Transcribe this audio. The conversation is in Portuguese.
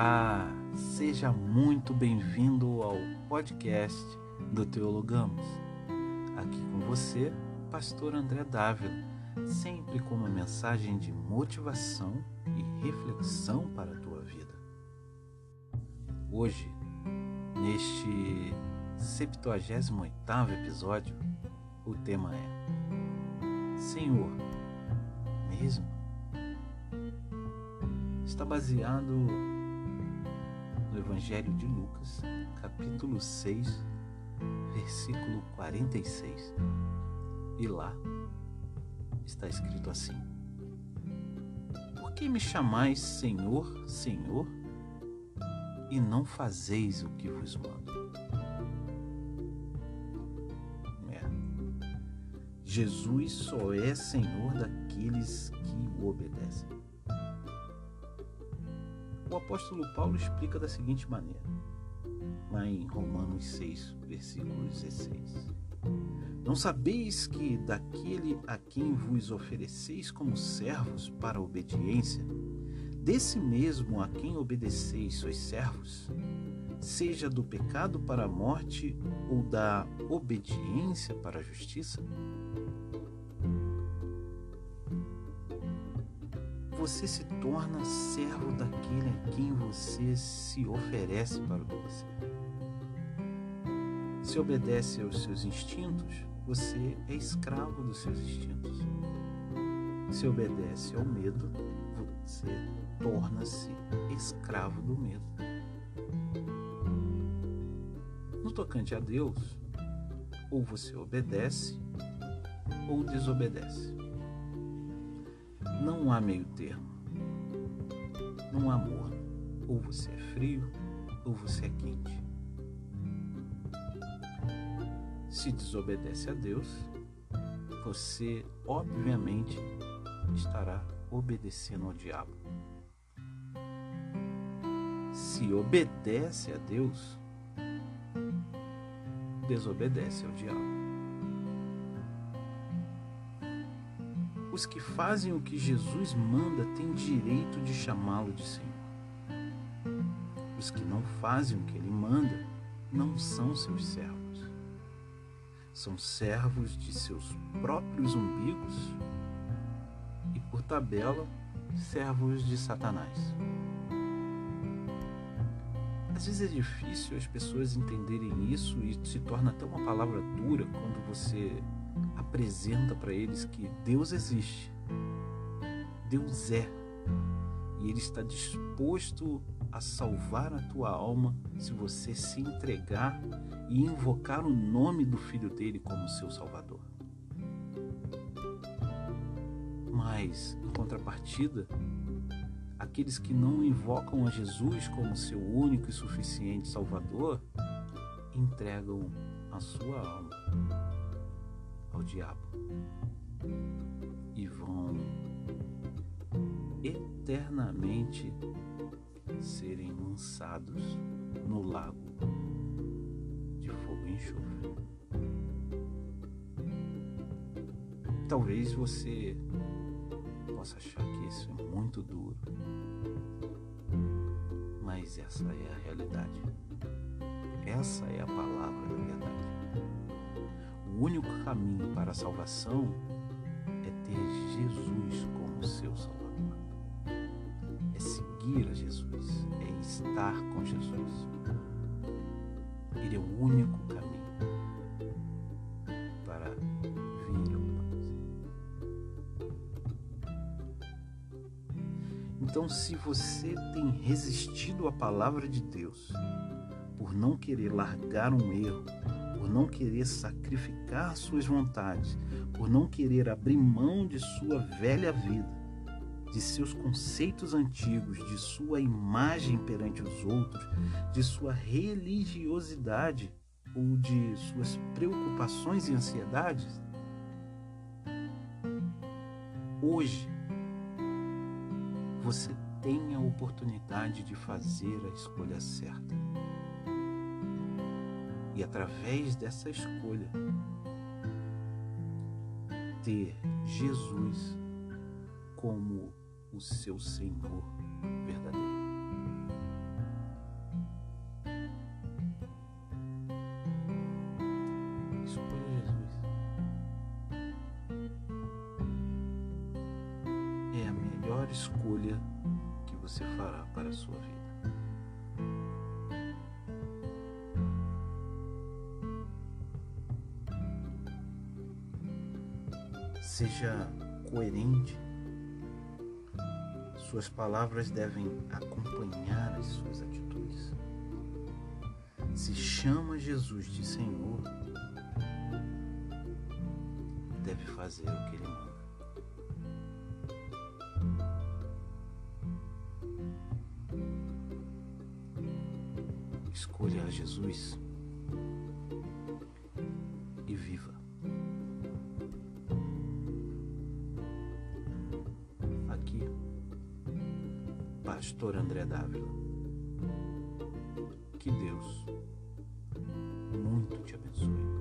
Olá, seja muito bem-vindo ao podcast do Teologamos. Aqui com você, Pastor André Dávila, sempre com uma mensagem de motivação e reflexão para a tua vida. Hoje, neste 78 episódio, o tema é Senhor, mesmo? Está baseado Evangelho de Lucas, capítulo 6, versículo 46. E lá está escrito assim: Por que me chamais Senhor, Senhor, e não fazeis o que vos mando? É. Jesus só é Senhor daqueles que o obedecem. O apóstolo Paulo explica da seguinte maneira, lá em Romanos 6, versículo 16: Não sabeis que daquele a quem vos ofereceis como servos para a obediência, desse mesmo a quem obedeceis sois servos, seja do pecado para a morte ou da obediência para a justiça? Você se torna servo daquele a quem você se oferece para obedecer. Se obedece aos seus instintos, você é escravo dos seus instintos. Se obedece ao medo, você torna-se escravo do medo. No tocante a Deus, ou você obedece ou desobedece. Não há meio termo. Não há amor. Ou você é frio ou você é quente. Se desobedece a Deus, você obviamente estará obedecendo ao diabo. Se obedece a Deus, desobedece ao diabo. Os que fazem o que Jesus manda têm direito de chamá-lo de Senhor. Os que não fazem o que ele manda não são seus servos. São servos de seus próprios umbigos e, por tabela, servos de Satanás. Às vezes é difícil as pessoas entenderem isso e se torna até uma palavra dura quando você apresenta para eles que Deus existe, Deus é, e Ele está disposto a salvar a tua alma se você se entregar e invocar o nome do Filho dele como seu Salvador. Mas, em contrapartida, aqueles que não invocam a Jesus como seu único e suficiente Salvador entregam a sua alma ao diabo e vão eternamente serem lançados no lago de fogo e enxofre. Talvez você possa achar que isso é muito duro, mas essa é a realidade. Essa é a palavra. O único caminho para a salvação é ter Jesus como seu Salvador. É seguir a Jesus, é estar com Jesus. Ele é o único caminho para vir ao Pai. Então, se você tem resistido à palavra de Deus por não querer largar um erro, por não querer sacrificar suas vontades, por não querer abrir mão de sua velha vida, de seus conceitos antigos, de sua imagem perante os outros, de sua religiosidade ou de suas preocupações e ansiedades, hoje você tem a oportunidade de fazer a escolha certa e através dessa escolha, ter Jesus como o seu Senhor verdadeiro. Escolha Jesus. É a melhor escolha que você fará para a sua vida. Seja coerente. Suas palavras devem acompanhar as suas atitudes. Se chama Jesus de Senhor, deve fazer o que ele manda. Escolha Jesus Pastor André Dávila. Que Deus muito te abençoe.